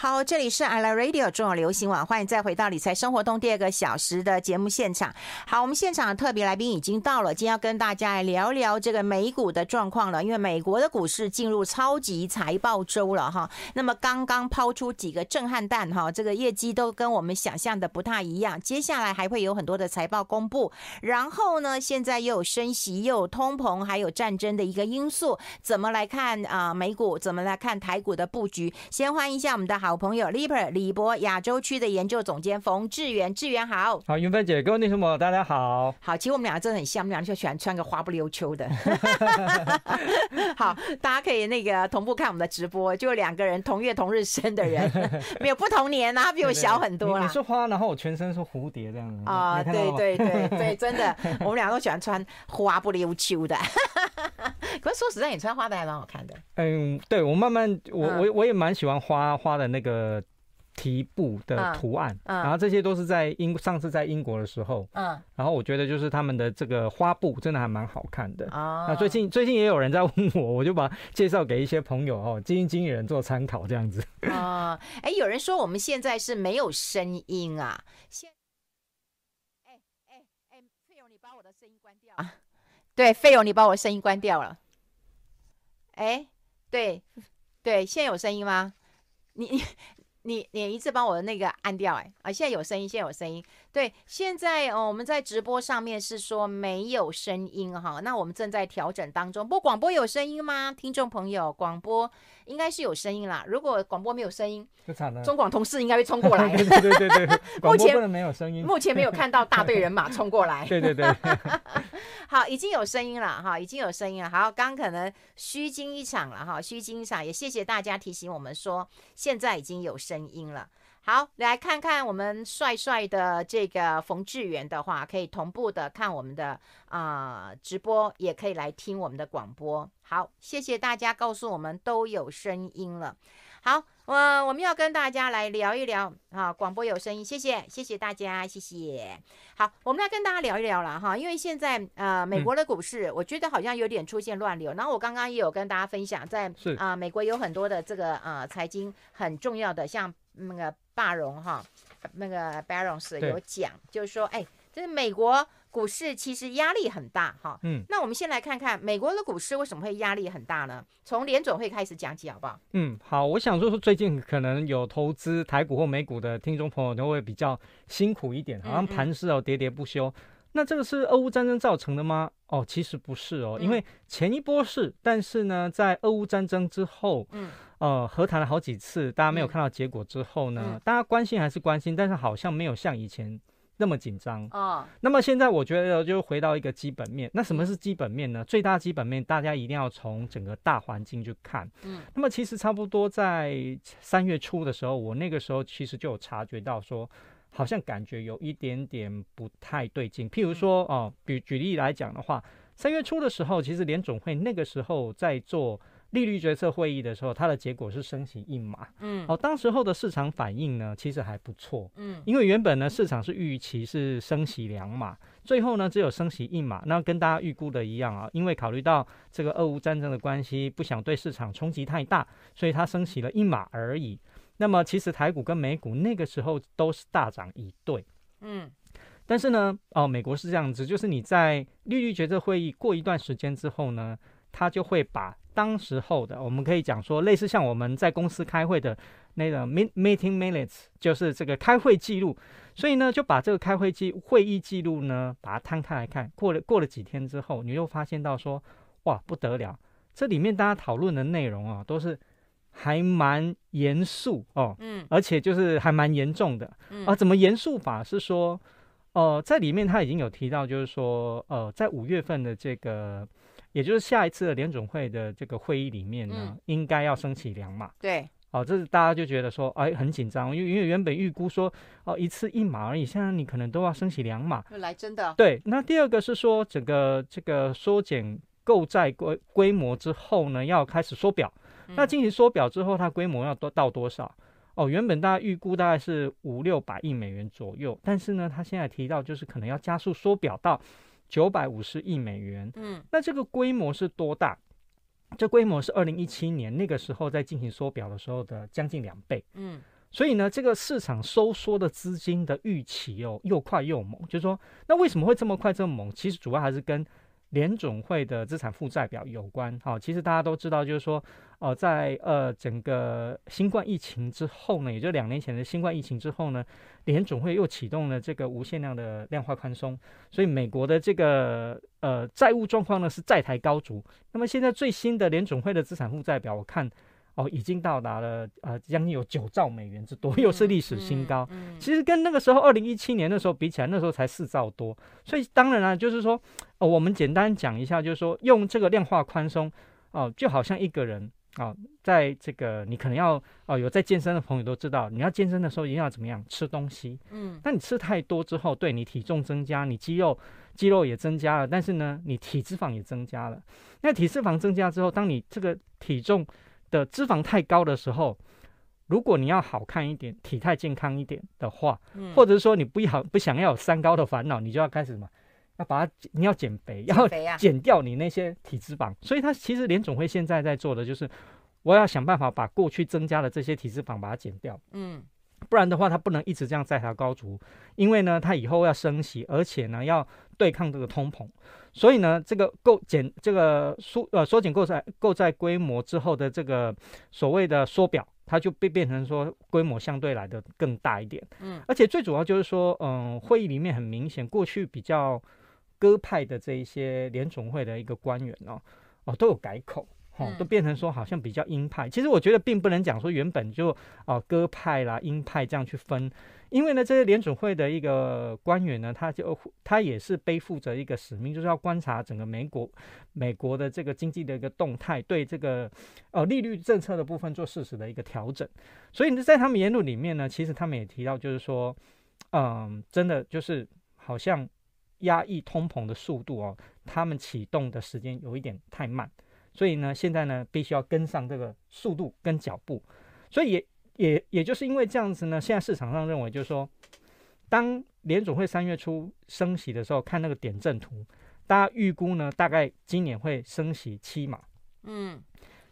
好，这里是 I Like Radio 中广流行网，欢迎再回到理财生活通第二个小时的节目现场。好，我们现场的特别来宾已经到了，今天要跟大家来聊聊这个美股的状况了。因为美国的股市进入超级财报周了哈，那么刚刚抛出几个震撼弹哈，这个业绩都跟我们想象的不太一样。接下来还会有很多的财报公布，然后呢，现在又有升息，又有通膨，还有战争的一个因素，怎么来看啊？美股怎么来看台股的布局？先欢迎一下我们的好。好朋友，Leaper 李博亚洲区的研究总监冯志源，志源好，好，云芬姐，各位听众朋友，大家好，好，其实我们两个真的很像，我们两个就喜欢穿个花不溜秋的，好，大家可以那个同步看我们的直播，就两个人同月同日生的人，没有不同年啊，他比我小很多啦。你是花，然后我全身是蝴蝶这样子啊，对对对对，真的，我们两个都喜欢穿花不溜秋的，可是说实在，你穿花的还蛮好看的。嗯，对我慢慢，我我我也蛮喜欢花花的那个。那个提布的图案，嗯嗯、然后这些都是在英上次在英国的时候，嗯，然后我觉得就是他们的这个花布真的还蛮好看的。哦，那最近最近也有人在问我，我就把介绍给一些朋友哦，基金经理人做参考这样子。哦，哎，有人说我们现在是没有声音啊，现，哎哎哎，费勇你把我的声音关掉啊？对，费勇你把我的声音关掉了。哎，对对，现在有声音吗？你你你你一次把我的那个按掉哎啊！现在有声音，现在有声音。对，现在哦，我们在直播上面是说没有声音哈，那我们正在调整当中。不过广播有声音吗？听众朋友，广播应该是有声音啦。如果广播没有声音，就惨了。中广同事应该会冲过来。对对对对，广播不能没有声音。目前没有看到大队人马冲过来。对对对。好，已经有声音了哈，已经有声音了。好，刚可能虚惊一场了哈，虚惊一场。也谢谢大家提醒我们说，现在已经有声音了。好，来看看我们帅帅的这个冯志远的话，可以同步的看我们的啊、呃、直播，也可以来听我们的广播。好，谢谢大家告诉我们都有声音了。好，我、呃、我们要跟大家来聊一聊啊，广播有声音，谢谢谢谢大家，谢谢。好，我们来跟大家聊一聊了哈，因为现在呃美国的股市，我觉得好像有点出现乱流。嗯、然后我刚刚也有跟大家分享，在啊、呃、美国有很多的这个啊、呃、财经很重要的，像那个。巴荣哈，那个 Barron's 有讲，就是说，哎，这是美国股市其实压力很大哈。嗯，那我们先来看看美国的股市为什么会压力很大呢？从联准会开始讲起好不好？嗯，好，我想说说最近可能有投资台股或美股的听众朋友都会比较辛苦一点，好像盘势哦，喋喋不休。那这个是俄乌战争造成的吗？哦，其实不是哦，因为前一波是，但是呢，在俄乌战争之后，嗯，呃，和谈了好几次，大家没有看到结果之后呢，嗯、大家关心还是关心，但是好像没有像以前那么紧张哦。那么现在我觉得就回到一个基本面，那什么是基本面呢？最大基本面大家一定要从整个大环境去看。嗯，那么其实差不多在三月初的时候，我那个时候其实就有察觉到说。好像感觉有一点点不太对劲。譬如说，哦，举举例来讲的话，三月初的时候，其实联总会那个时候在做利率决策会议的时候，它的结果是升息一码。嗯，哦，当时候的市场反应呢，其实还不错。嗯，因为原本呢，市场是预期是升息两码，最后呢，只有升息一码。那跟大家预估的一样啊，因为考虑到这个俄乌战争的关系，不想对市场冲击太大，所以它升息了一码而已。那么其实台股跟美股那个时候都是大涨一对，嗯，但是呢，哦，美国是这样子，就是你在利率决策会议过一段时间之后呢，他就会把当时候的，我们可以讲说类似像我们在公司开会的那个 meeting minutes，就是这个开会记录，所以呢，就把这个开会记会议记录呢，把它摊开来看，过了过了几天之后，你又发现到说，哇，不得了，这里面大家讨论的内容啊，都是。还蛮严肃哦，嗯，而且就是还蛮严重的，嗯、啊，怎么严肃法？是说，呃，在里面他已经有提到，就是说，呃，在五月份的这个，也就是下一次的联总会的这个会议里面呢，嗯、应该要升起两码，对，哦，这是大家就觉得说，哎，很紧张，因为因为原本预估说，哦，一次一码而已，现在你可能都要升起两码，来真的，对。那第二个是说，整个这个缩减购债规规模之后呢，要开始缩表。那进行缩表之后，它规模要多到多少？哦，原本大家预估大概是五六百亿美元左右，但是呢，他现在提到就是可能要加速缩表到九百五十亿美元。嗯，那这个规模是多大？这规模是二零一七年那个时候在进行缩表的时候的将近两倍。嗯，所以呢，这个市场收缩的资金的预期哦，又快又猛。就是说，那为什么会这么快这么猛？其实主要还是跟联总会的资产负债表有关，好，其实大家都知道，就是说，呃，在呃整个新冠疫情之后呢，也就两年前的新冠疫情之后呢，联总会又启动了这个无限量的量化宽松，所以美国的这个呃债务状况呢是债台高筑。那么现在最新的联总会的资产负债表，我看。哦，已经到达了呃，将近有九兆美元之多，又是历史新高。嗯嗯嗯、其实跟那个时候二零一七年的时候比起来，那时候才四兆多。所以当然了，就是说，哦，我们简单讲一下，就是说用这个量化宽松，哦，就好像一个人啊、哦，在这个你可能要哦，有在健身的朋友都知道，你要健身的时候一定要怎么样吃东西。嗯，那你吃太多之后，对你体重增加，你肌肉肌肉也增加了，但是呢，你体脂肪也增加了。那体脂肪增加之后，当你这个体重的脂肪太高的时候，如果你要好看一点、体态健康一点的话，嗯、或者是说你不要不想要有三高的烦恼，你就要开始什么？要把它，你要减肥，要减掉你那些体脂肪。所以，他其实联总会现在在做的就是，我要想办法把过去增加的这些体脂肪把它减掉。嗯。不然的话，它不能一直这样债台高足，因为呢，它以后要升息，而且呢，要对抗这个通膨，所以呢，这个购减这个缩呃缩减购债购债规模之后的这个所谓的缩表，它就被变成说规模相对来的更大一点。嗯，而且最主要就是说，嗯、呃，会议里面很明显，过去比较鸽派的这一些联总会的一个官员哦，哦都有改口。哦，都变成说好像比较鹰派。其实我觉得并不能讲说原本就哦鸽派啦、鹰派这样去分，因为呢，这些联准会的一个官员呢，他就他也是背负着一个使命，就是要观察整个美国美国的这个经济的一个动态，对这个呃利率政策的部分做适时的一个调整。所以呢，在他们言论里面呢，其实他们也提到，就是说，嗯，真的就是好像压抑通膨的速度哦，他们启动的时间有一点太慢。所以呢，现在呢，必须要跟上这个速度跟脚步，所以也也也就是因为这样子呢，现在市场上认为就是说，当联总会三月初升息的时候，看那个点阵图，大家预估呢，大概今年会升息七码，嗯，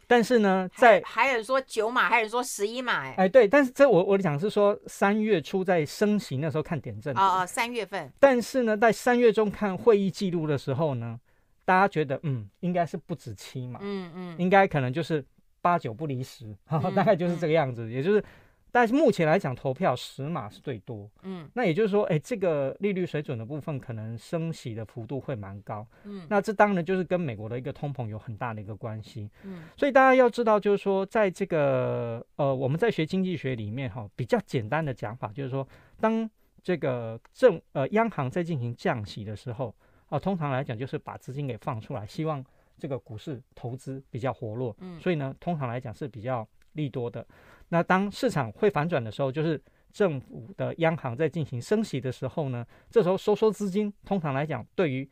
但是呢，在还，有人说九码，还有人说十一码，哎，哎，对，但是这我我讲是说三月初在升息那时候看点阵图，哦哦，三月份，但是呢，在三月中看会议记录的时候呢。大家觉得，嗯，应该是不止七嘛，嗯嗯，应该可能就是八九不离十，哈、嗯，大概就是这个样子。嗯、也就是，但是目前来讲，投票十码是最多，嗯，那也就是说，哎，这个利率水准的部分可能升息的幅度会蛮高，嗯，那这当然就是跟美国的一个通膨有很大的一个关系，嗯，所以大家要知道，就是说，在这个呃，我们在学经济学里面，哈，比较简单的讲法就是说，当这个政呃央行在进行降息的时候。啊，通常来讲就是把资金给放出来，希望这个股市投资比较活络，嗯，所以呢，通常来讲是比较利多的。那当市场会反转的时候，就是政府的央行在进行升息的时候呢，这时候收缩资金，通常来讲对于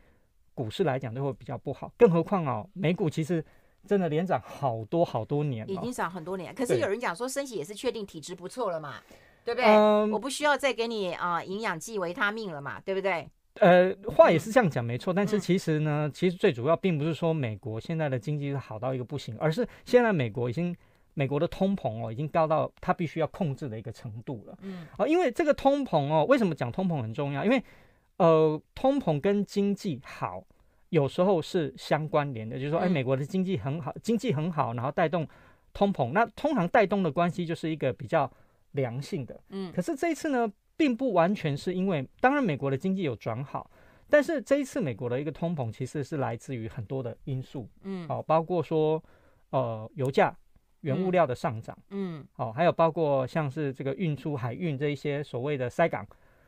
股市来讲就会比较不好。更何况哦，美股其实真的连涨好多好多年，已经涨很多年。可是有人讲说升息也是确定体质不错了嘛，对不对？嗯，我不需要再给你啊营养剂维他命了嘛，对不对？呃，话也是这样讲，没错。但是其实呢，嗯、其实最主要并不是说美国现在的经济是好到一个不行，而是现在美国已经美国的通膨哦，已经高到它必须要控制的一个程度了。嗯，啊、呃，因为这个通膨哦，为什么讲通膨很重要？因为呃，通膨跟经济好有时候是相关联的，就是说，哎，美国的经济很好，经济很好，然后带动通膨，那通常带动的关系就是一个比较良性的。嗯，可是这一次呢？并不完全是因为，当然美国的经济有转好，但是这一次美国的一个通膨其实是来自于很多的因素，嗯，哦，包括说，呃，油价、原物料的上涨，嗯，哦，还有包括像是这个运输海运这一些所谓的塞港，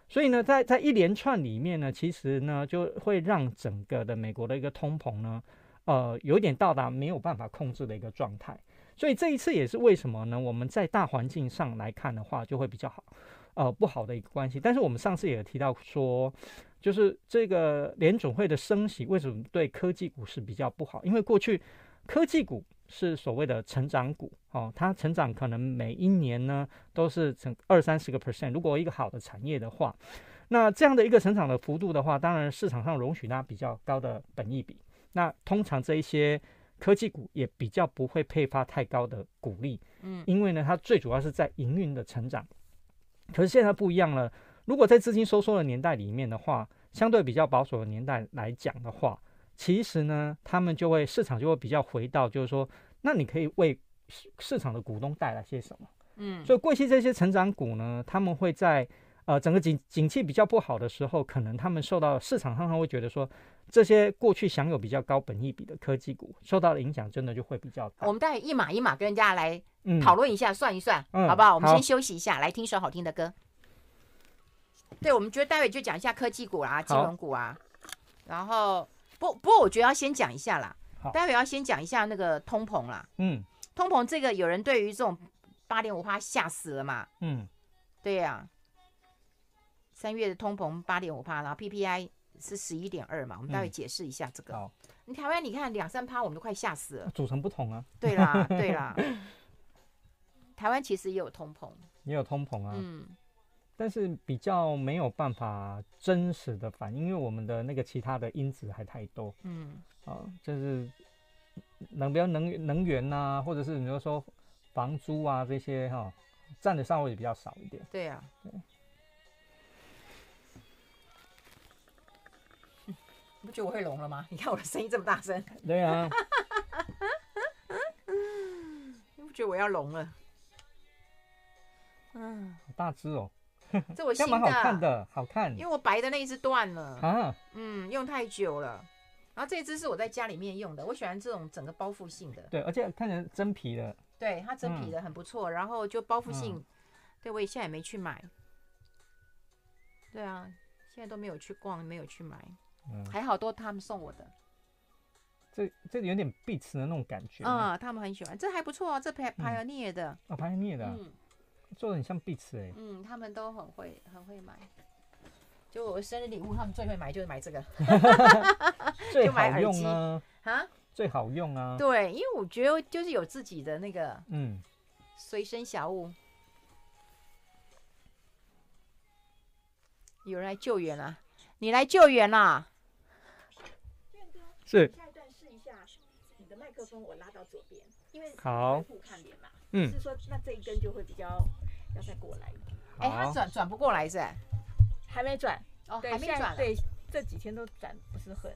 所以呢，在在一连串里面呢，其实呢就会让整个的美国的一个通膨呢，呃，有点到达没有办法控制的一个状态，所以这一次也是为什么呢？我们在大环境上来看的话，就会比较好。呃，不好的一个关系，但是我们上次也提到说，就是这个联总会的升息为什么对科技股是比较不好？因为过去科技股是所谓的成长股，哦，它成长可能每一年呢都是成二三十个 percent。如果一个好的产业的话，那这样的一个成长的幅度的话，当然市场上容许它比较高的本益比。那通常这一些科技股也比较不会配发太高的股利，嗯，因为呢，它最主要是在营运的成长。可是现在不一样了，如果在资金收缩的年代里面的话，相对比较保守的年代来讲的话，其实呢，他们就会市场就会比较回到，就是说，那你可以为市场的股东带来些什么？嗯，所以过去这些成长股呢，他们会在呃整个景景气比较不好的时候，可能他们受到市场上会觉得说，这些过去享有比较高本益比的科技股受到的影响，真的就会比较大。我们待会一码一码跟人家来嗯讨论一下，算一算，嗯好不好？我们先休息一下，来听首好听的歌。对，我们觉得待会就讲一下科技股啦、金融股啊，然后不不过我觉得要先讲一下啦，待会要先讲一下那个通膨啦。嗯通膨这个有人对于这种八点五趴吓死了嘛？嗯，对呀、三月的通膨八点五趴，然后 PPI 是十一点二嘛，我们待会解释一下这个。好，你台湾你看两三趴，我们都快吓死了。组成不同啊，对啦，对啦，台湾其实也有通膨，也有通膨啊，嗯，但是比较没有办法真实的反映，因为我们的那个其他的因子还太多。嗯，啊，就是能比如能能源呐，或者是你就说房租啊这些哈，占的上位比较少一点。对啊、对不觉得我会聋了吗？你看我的声音这么大声，对啊，你不觉得我要聋了？嗯，好大只哦，这我新这样蛮好看的，好看。因为我白的那一只断了，啊，嗯，用太久了。然后这一只是我在家里面用的，我喜欢这种整个包覆性的，对，而且看起来真皮的，对，它真皮的很不错，然后就包覆性，嗯。对我也现在也没去买。对啊，现在都没有去逛，没有去买，嗯，还好多他们送我的。这这有点 Beats 的那种感觉，啊，嗯，他们很喜欢，这还不错哦，这 Pi- Pioneer 的，哦，拍聂的。啊，嗯。做的很像 Beats 哎，嗯，他们都很会很会买。就我生日礼物，他们最会买就是买这个。最好买耳机。用啊，啊。最好用啊，对，因为我觉得就是有自己的那个嗯，随身小物。有人来救援了，你来救援啦！是下一段试一下你的麦克风，我拉到左边，因为好互看脸嘛。嗯是说那这一根就会比较要再过来一点，哎、他好，转转不过来是？还没转，哦，对，还没转对，这几天都转不是很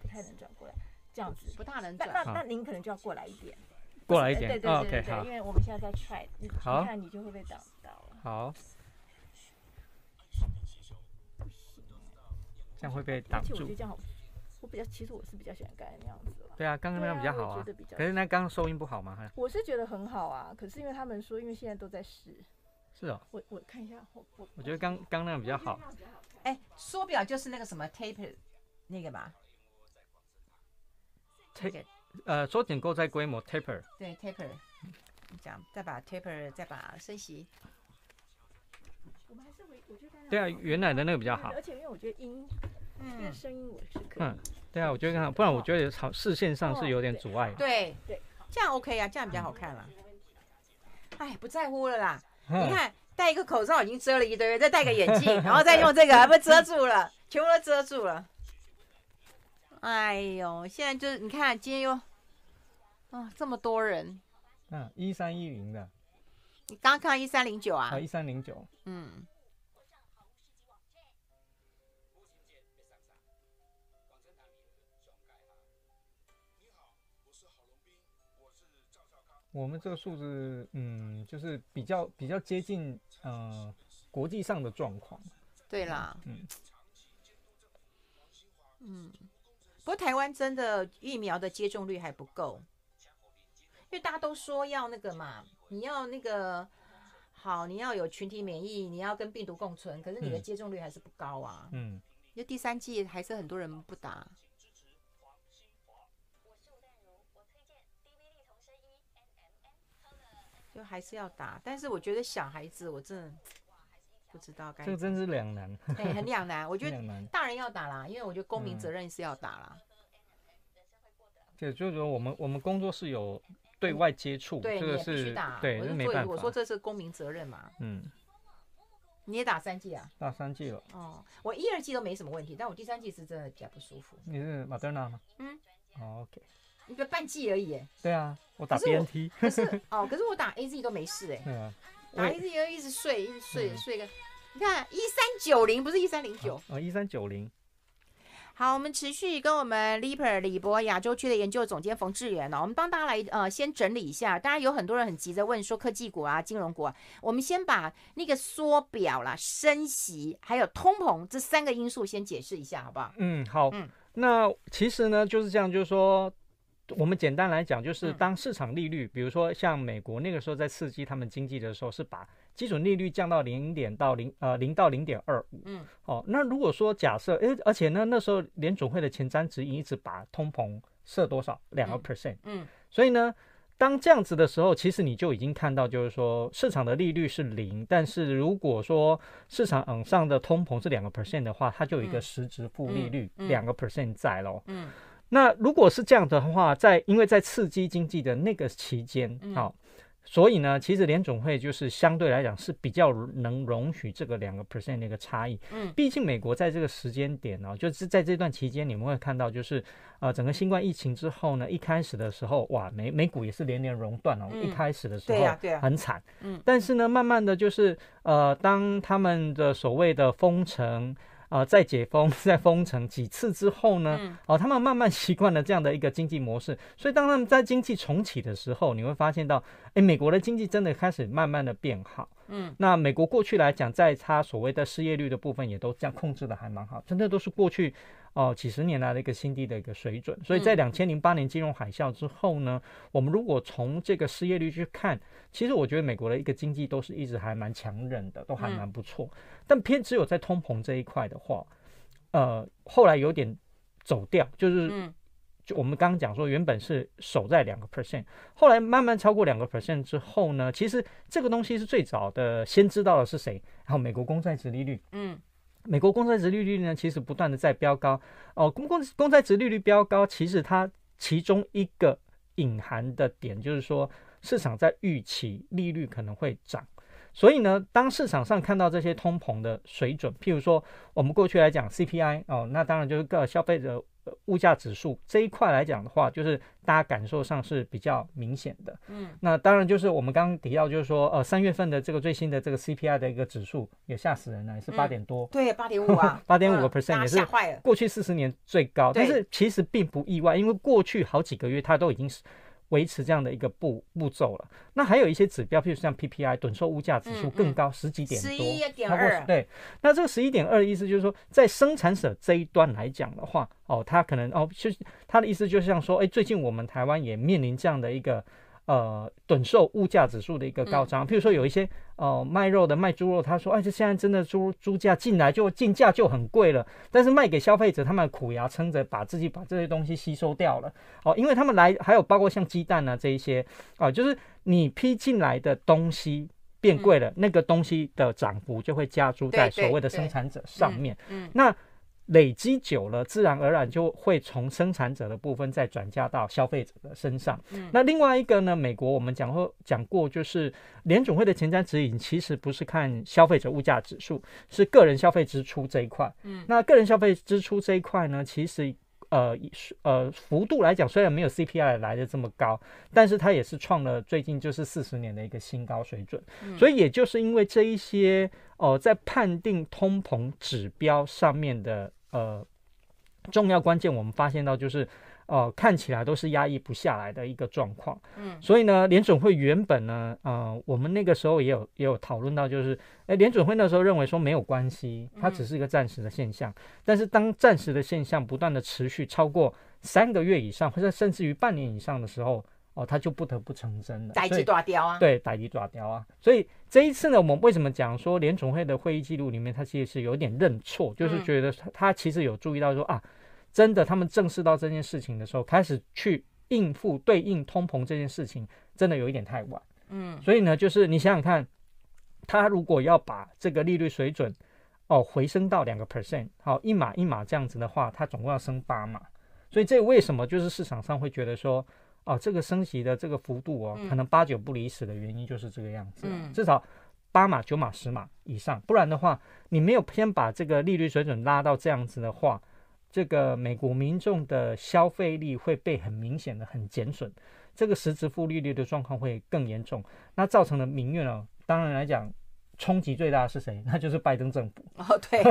不太能转过来，这样子。不大能转。好那那您可能就要过来一点，过来一点对对对哦对因为我们现在在 try，你看你就会被挡到了。好，这样会被挡住而且我觉得。这样好，我比较其实我是比较喜欢刚才那样子了。对啊，刚刚那样比较好啊啊觉得比。较可是那刚刚收音不好吗？还我是觉得很好啊，可是因为他们说，因为现在都在试，是哦，我我看一下，我我我觉得刚刚那样比较好。哎，缩表就是那个什么 taper 那个吧？taper 呃，缩减购在规模 taper。对 taper，这样再把 taper 再把升息。我们还是回，我觉得刚对啊，原来的那个比较好而。且因为我觉得音，嗯，声音我是可以嗯，对啊，我觉得刚好，不然我觉得好视线上是有点阻碍。对对，这样 OK 啊，这样比较好看了。哎，不在乎了啦。你嗯看，戴一个口罩已经遮了一堆，再戴个眼镜，然后再用这个，还不遮住了，全部都遮住了。哎呦，现在就是你看，今天又啊这么多人，嗯，一三一零的，你刚刚看到一三零九啊啊，？一三零九，嗯，我们这个数字，嗯，就是比较比较接近，呃，国际上的状况。对啦，嗯嗯，不过台湾真的疫苗的接种率还不够，因为大家都说要那个嘛，你要那个好，你要有群体免疫，你要跟病毒共存，可是你的嗯接种率还是不高啊。嗯，因为第三季还是很多人不打。就还是要打，但是我觉得小孩子我真的不知道该这个真是两难，哎、很两难。我觉 得。大人要打啦，因为我觉得公民责任是要打啦。对就是说，我们我们工作室有对外接触，对，这个你也必须是打。对，我就所以这没办法。我说这是公民责任嘛。嗯，你也打三剂啊？打三季了，哦，我一二季都没什么问题，但我第三季是真的比较不舒服。你是马德纳吗？嗯。哦，OK。一个半季而已。对啊，我打 BNT。可是哦，可是我打 AZ 都没事哎。对啊。打 AZ 又一直睡，一直睡，嗯、睡个。你看一三九零不是一三零九哦，一三九零。好，我们持续跟我们 Leaper 李博亚洲区的研究总监冯志远呢，我们帮大家来呃先整理一下。当然有很多人很急着问说科技股啊、金融股啊，我们先把那个缩表啦、升息还有通膨这三个因素先解释一下，好不好？嗯，好。嗯，那其实呢就是这样，就是说。我们简单来讲，就是当市场利率，比如说像美国那个时候在刺激他们经济的时候，是把基准利率降到零点到零呃零到零点二五。嗯，哦，那如果说假设，诶，而且呢那时候联总会的前瞻指引一直把通膨设多少两个 percent。嗯，所以呢，当这样子的时候，其实你就已经看到，就是说市场的利率是零，但是如果说市场嗯上的通膨是两个 percent 的话，它就有一个实质负利率两个 percent 在喽。嗯。那如果是这样的话，在因为在刺激经济的那个期间，好、嗯，所以呢，其实联总会就是相对来讲是比较能容许这个两个 percent 的一个差异。嗯，毕竟美国在这个时间点呢、哦，就是在这段期间，你们会看到就是呃，整个新冠疫情之后呢，一开始的时候，哇，美美股也是连连熔断哦，嗯、一开始的时候很惨。嗯，但是呢，慢慢的就是呃，当他们的所谓的封城。啊、呃，在解封、在封城几次之后呢，嗯、哦，他们慢慢习惯了这样的一个经济模式，所以当他们在经济重启的时候，你会发现到，哎，美国的经济真的开始慢慢的变好。嗯，那美国过去来讲，在它所谓的失业率的部分，也都这样控制的还蛮好，真的都是过去哦、呃、几十年来的一个新低的一个水准。所以在两千零八年金融海啸之后呢，我们如果从这个失业率去看，其实我觉得美国的一个经济都是一直还蛮强韧的，都还蛮不错。但偏只有在通膨这一块的话，呃，后来有点走掉，就是。就我们刚刚讲说，原本是守在两个 percent，后来慢慢超过两个 percent 之后呢，其实这个东西是最早的先知道的是谁？然后美国公债殖利率，嗯，美国公债值利率呢，其实不断的在飙高哦，公公公债值利率飙高，其实它其中一个隐含的点就是说，市场在预期利率可能会涨，所以呢，当市场上看到这些通膨的水准，譬如说我们过去来讲 CPI 哦，那当然就是个消费者。物价指数这一块来讲的话，就是大家感受上是比较明显的。嗯，那当然就是我们刚刚提到，就是说，呃，三月份的这个最新的这个 CPI 的一个指数也吓死人了，也是八点多。嗯、对，八点五啊，八点五个 percent 也是过去四十年最高。但是其实并不意外，因为过去好几个月它都已经是。维持这样的一个步步骤了。那还有一些指标，譬如像 PPI 趸售物价指数更高，十几点多，十一点二。对，那这个十一点二的意思就是说，在生产者这一端来讲的话，哦，他可能哦，就是他的意思就像说，哎，最近我们台湾也面临这样的一个。呃，趸售物价指数的一个高涨，譬如说有一些呃卖肉的卖猪肉，他说，哎，这现在真的猪猪价进来就进价就很贵了，但是卖给消费者，他们苦牙撑着把自己把这些东西吸收掉了，哦，因为他们来还有包括像鸡蛋啊这一些，啊，就是你批进来的东西变贵了，那个东西的涨幅就会加诸在所谓的生产者上面，嗯，那。累积久了，自然而然就会从生产者的部分再转嫁到消费者的身上。嗯，那另外一个呢，美国我们讲过讲过，就是联总会的前瞻指引其实不是看消费者物价指数，是个人消费支出这一块。嗯，那个人消费支出这一块呢，其实。呃，呃，幅度来讲，虽然没有 CPI 来的这么高，但是它也是创了最近就是四十年的一个新高水准。嗯、所以也就是因为这一些哦、呃，在判定通膨指标上面的呃重要关键，我们发现到就是。哦、呃，看起来都是压抑不下来的一个状况。嗯，所以呢，联准会原本呢，呃，我们那个时候也有也有讨论到，就是，哎，联准会那时候认为说没有关系，它只是一个暂时的现象。嗯、但是当暂时的现象不断的持续超过三个月以上，或者甚至于半年以上的时候，哦，它就不得不成真了。逮鸡抓雕啊。对，逮鸡抓雕啊。所以这一次呢，我们为什么讲说联准会的会议记录里面，它其实是有点认错，就是觉得他其实有注意到说啊。真的，他们正视到这件事情的时候，开始去应付对应通膨这件事情，真的有一点太晚。嗯，所以呢，就是你想想看，他如果要把这个利率水准哦回升到两个 percent，好一码一码这样子的话，他总共要升八码。所以这为什么就是市场上会觉得说，哦，这个升息的这个幅度哦，可能八九不离十的原因就是这个样子。嗯，至少八码、九码、十码以上，不然的话，你没有先把这个利率水准拉到这样子的话。这个美国民众的消费力会被很明显的很减损，这个实质负利率的状况会更严重，那造成的民怨呢，当然来讲。冲击最大的是谁？那就是拜登政府。哦，对，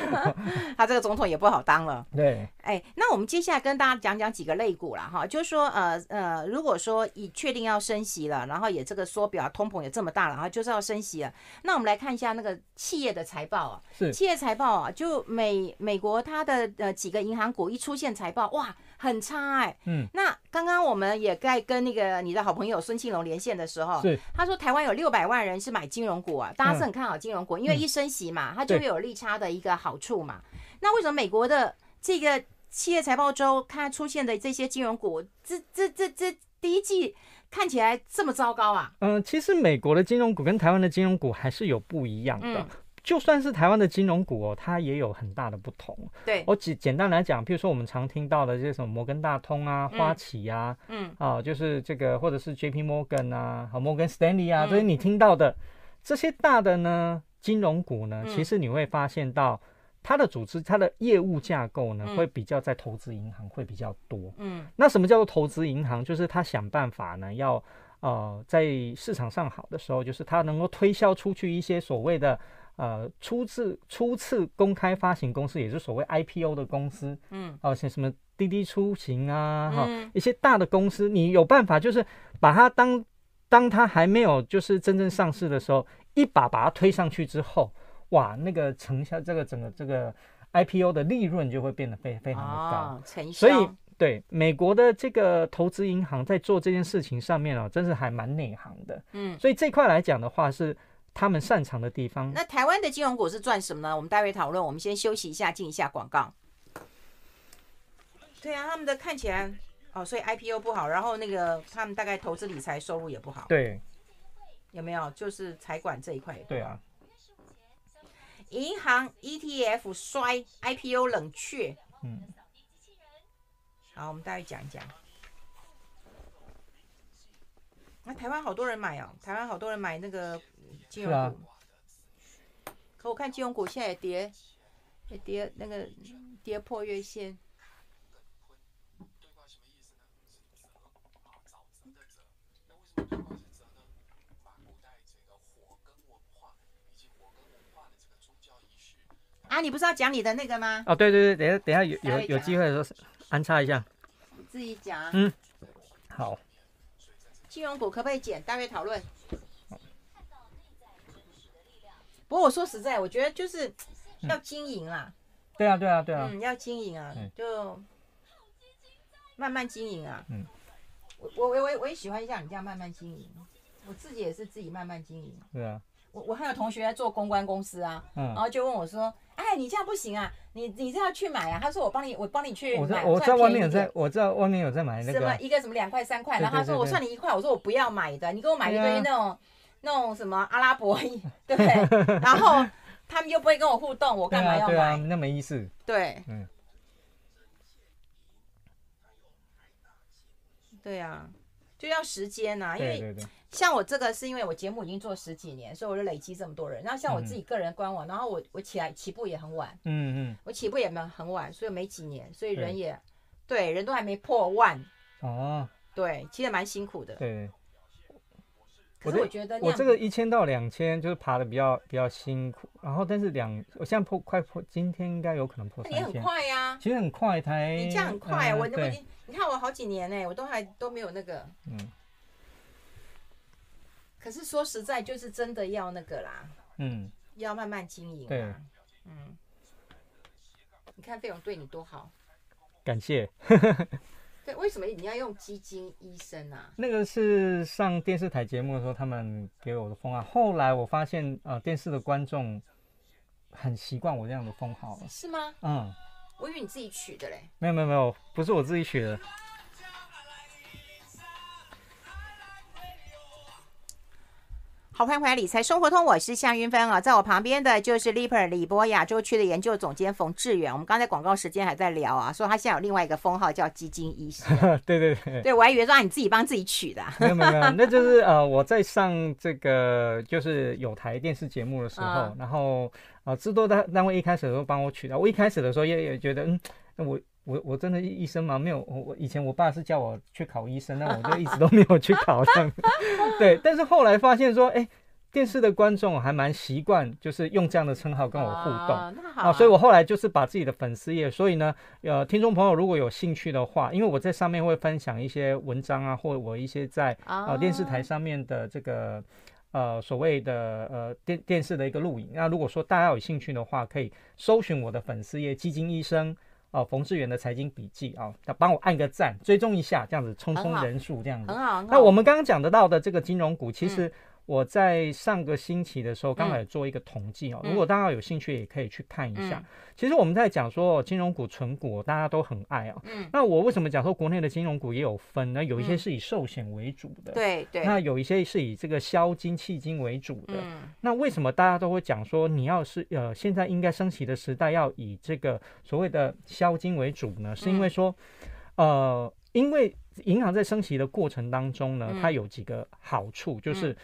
他这个总统也不好当了。对，哎，那我们接下来跟大家讲讲几个类股了哈，就是说，呃呃，如果说已确定要升息了，然后也这个缩表，通膨也这么大了，然后就是要升息了，那我们来看一下那个企业的财报啊，是企业财报啊，就美美国它的呃几个银行股一出现财报，哇。很差哎、欸，嗯，那刚刚我们也在跟那个你的好朋友孙庆龙连线的时候，是他说台湾有六百万人是买金融股啊，大家是很看好金融股，嗯、因为一升息嘛，它就会有利差的一个好处嘛。那为什么美国的这个企业财报周它出现的这些金融股，这这这这第一季看起来这么糟糕啊？嗯，其实美国的金融股跟台湾的金融股还是有不一样的。嗯就算是台湾的金融股哦，它也有很大的不同。对，我简简单来讲，譬如说我们常听到的这些什么摩根大通啊、花旗啊，嗯，啊，就是这个或者是 J P Morgan 啊、和摩根 Stanley 啊，嗯、这些你听到的这些大的呢金融股呢，嗯、其实你会发现到它的组织、它的业务架构呢，嗯、会比较在投资银行会比较多。嗯，那什么叫做投资银行？就是他想办法呢，要呃在市场上好的时候，就是他能够推销出去一些所谓的。呃，初次初次公开发行公司，也就是所谓 IPO 的公司，嗯，哦、呃，像什么滴滴出行啊，哈、嗯，一些大的公司，你有办法就是把它当当它还没有就是真正上市的时候，一把把它推上去之后，哇，那个成效，这个整个这个 IPO 的利润就会变得非非常的高，哦、成效。所以对美国的这个投资银行在做这件事情上面哦，真是还蛮内行的，嗯，所以这块来讲的话是。他们擅长的地方。那台湾的金融股是赚什么呢？我们待会讨论。我们先休息一下，进一下广告。对啊，他们的看起来哦，所以 IPO 不好，然后那个他们大概投资理财收入也不好。对，有没有？就是财管这一块。对啊。银行 ETF 衰，IPO 冷却。嗯。好，我们待会讲一讲。那、啊、台湾好多人买哦，台湾好多人买那个金融股，啊、可我看金融股现在也跌，也跌那个跌破月线。啊，你不是要讲你的那个吗？哦，对对对，等下等下有有有机会的时候安插一下。你自己讲。嗯，好。金融股可不可以减？大约讨论。不过我说实在，我觉得就是要经营啊。对啊，对啊，对啊。嗯，要经营啊，就慢慢经营啊。嗯。我我我我我也喜欢像你这样慢慢经营，我自己也是自己慢慢经营。对啊。我我还有同学在做公关公司啊，嗯，然后就问我说：“哎，你这样不行啊，你你这样去买啊？”他说：“我帮你，我帮你去买。”我知道外面有在，我知道外面有在买那个什么一个什么两块三块，然后他说：“我算你一块。”我说：“我不要买的，你给我买一堆那种那种什么阿拉伯，对不对？” 然后他们又不会跟我互动，我干嘛要买？那没意思。对，嗯，对啊，就要时间呐，因为对对。像我这个是因为我节目已经做十几年，所以我就累积这么多人。然后像我自己个人官网，嗯、然后我我起来起步也很晚，嗯嗯，我起步也没很晚，所以没几年，所以人也对，对人都还没破万哦，对，其实蛮辛苦的。对，可是我觉得我这个一千到两千就是爬的比较比较辛苦，然后但是两我现在破快破，今天应该有可能破三千。你很快呀、啊，其实很快台，你这样很快，呃、我那么对你看我好几年呢，我都还都没有那个，嗯。可是说实在，就是真的要那个啦，嗯，要慢慢经营。对，嗯，你看费勇对你多好，感谢。对，为什么你要用基金医生啊？那个是上电视台节目的时候，他们给我的封号。后来我发现，呃，电视的观众很习惯我这样的封号了。是吗？嗯，我以为你自己取的嘞。没有没有没有，不是我自己取的。好，欢迎回来理财生活通，我是夏云芬啊，在我旁边的就是 Leaper 李波亚洲区的研究总监冯志远。我们刚才广告时间还在聊啊，说他现在有另外一个封号叫基金医师。对 对对，对我还以为说你自己帮自己取的。没有没有没有，那就是呃我在上这个就是有台电视节目的时候，嗯、然后啊制作单单位一开始都帮我取的。我一开始的时候也也觉得嗯。那我我我真的医生嘛？没有，我我以前我爸是叫我去考医生，那我就一直都没有去考这样。对，但是后来发现说，哎、欸。电视的观众还蛮习惯，就是用这样的称号跟我互动啊，啊，所以我后来就是把自己的粉丝页，所以呢，呃，听众朋友如果有兴趣的话，因为我在上面会分享一些文章啊，或者我一些在啊、呃、电视台上面的这个呃所谓的呃电电视的一个录影，那如果说大家有兴趣的话，可以搜寻我的粉丝页基金医生啊、呃、冯志远的财经笔记啊，要帮我按个赞，追踪一下，这样子冲冲人数这样子。很好，很好。那我们刚刚讲得到的这个金融股，其实、嗯。我在上个星期的时候，刚好也做一个统计哦。如果大家有兴趣，也可以去看一下。其实我们在讲说金融股、存股，大家都很爱啊。嗯。那我为什么讲说国内的金融股也有分呢？有一些是以寿险为主的，对对。那有一些是以这个销金、弃金为主的。嗯。那为什么大家都会讲说，你要是呃现在应该升息的时代，要以这个所谓的销金为主呢？是因为说，呃，因为银行在升息的过程当中呢，它有几个好处，就是。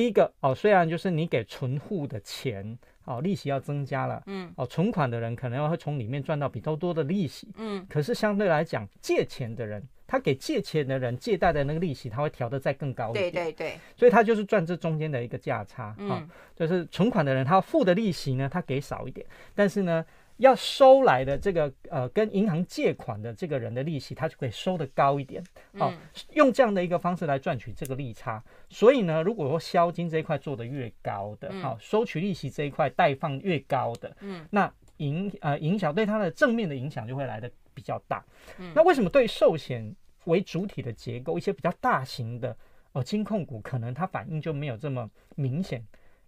第一个哦，虽然就是你给存户的钱哦，利息要增加了，嗯，哦，存款的人可能要会从里面赚到比较多的利息，嗯，可是相对来讲，借钱的人，他给借钱的人借贷的那个利息，他会调得再更高一点，对对对，所以他就是赚这中间的一个价差，嗯、哦，就是存款的人他付的利息呢，他给少一点，但是呢。要收来的这个呃，跟银行借款的这个人的利息，他就可以收得高一点，好、哦，用这样的一个方式来赚取这个利差。所以呢，如果说销金这一块做得越高的，好、哦，收取利息这一块贷放越高的，嗯，那影呃影响对它的正面的影响就会来的比较大。那为什么对寿险为主体的结构，一些比较大型的哦金控股，可能它反应就没有这么明显？